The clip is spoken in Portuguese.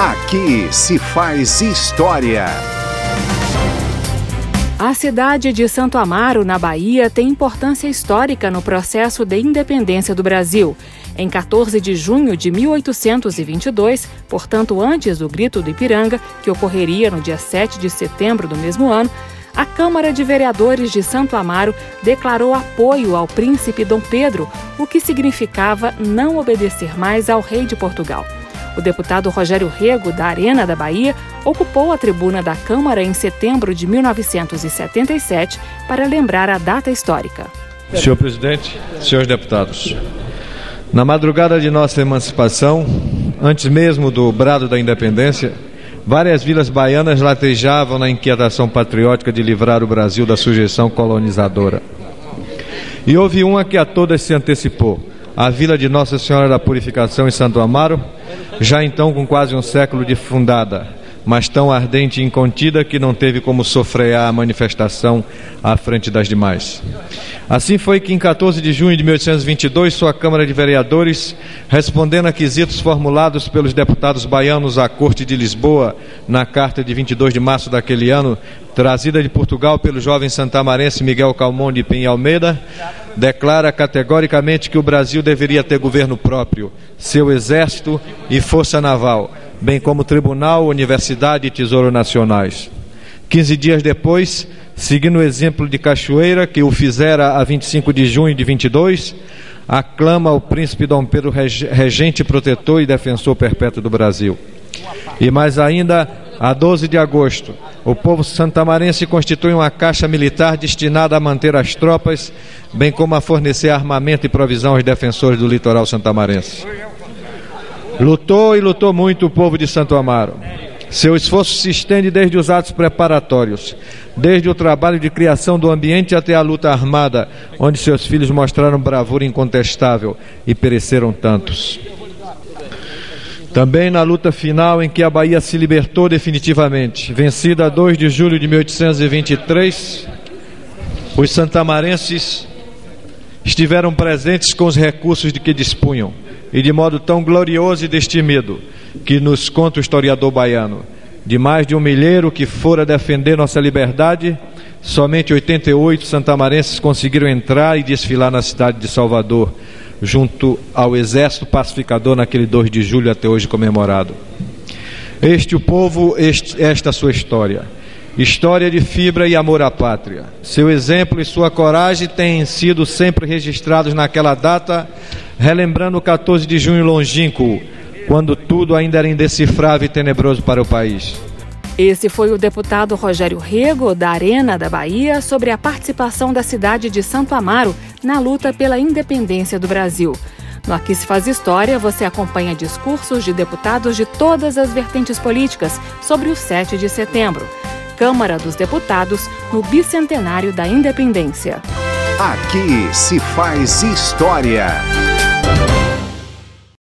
Aqui se faz história. A cidade de Santo Amaro, na Bahia, tem importância histórica no processo de independência do Brasil. Em 14 de junho de 1822, portanto antes do Grito do Ipiranga, que ocorreria no dia 7 de setembro do mesmo ano, a Câmara de Vereadores de Santo Amaro declarou apoio ao príncipe Dom Pedro, o que significava não obedecer mais ao rei de Portugal. O deputado Rogério Rego, da Arena da Bahia, ocupou a tribuna da Câmara em setembro de 1977 para lembrar a data histórica. Senhor presidente, senhores deputados, na madrugada de nossa emancipação, antes mesmo do brado da independência, várias vilas baianas latejavam na inquietação patriótica de livrar o Brasil da sujeição colonizadora. E houve uma que a todas se antecipou a vila de Nossa Senhora da Purificação em Santo Amaro, já então com quase um século de fundada, mas tão ardente e incontida que não teve como sofrear a manifestação à frente das demais. Assim foi que, em 14 de junho de 1822, sua Câmara de Vereadores, respondendo a quesitos formulados pelos deputados baianos à Corte de Lisboa, na carta de 22 de março daquele ano, trazida de Portugal pelo jovem santamarense Miguel Calmon de Penha Almeida, declara categoricamente que o Brasil deveria ter governo próprio, seu exército e força naval, bem como tribunal, universidade e tesouro nacionais. Quinze dias depois, seguindo o exemplo de Cachoeira, que o fizera a 25 de junho de 22, aclama o príncipe Dom Pedro regente, protetor e defensor perpétuo do Brasil. E mais ainda, a 12 de agosto, o povo santamarense constitui uma caixa militar destinada a manter as tropas, bem como a fornecer armamento e provisão aos defensores do litoral santamarense. Lutou e lutou muito o povo de Santo Amaro. Seu esforço se estende desde os atos preparatórios, desde o trabalho de criação do ambiente até a luta armada, onde seus filhos mostraram bravura incontestável e pereceram tantos. Também na luta final em que a Bahia se libertou definitivamente, vencida a 2 de julho de 1823, os santamarenses estiveram presentes com os recursos de que dispunham, e de modo tão glorioso e destemido, que nos conta o historiador baiano. De mais de um milheiro que fora defender nossa liberdade, somente 88 santamarenses conseguiram entrar e desfilar na cidade de Salvador, junto ao exército pacificador naquele 2 de julho até hoje comemorado. Este o povo, este, esta sua história. História de fibra e amor à pátria. Seu exemplo e sua coragem têm sido sempre registrados naquela data, relembrando o 14 de junho longínquo, quando tudo ainda era indecifrável e tenebroso para o país. Esse foi o deputado Rogério Rego, da Arena da Bahia, sobre a participação da cidade de Santo Amaro na luta pela independência do Brasil. No Aqui se faz história, você acompanha discursos de deputados de todas as vertentes políticas sobre o 7 de setembro. Câmara dos Deputados, no bicentenário da independência. Aqui se faz história.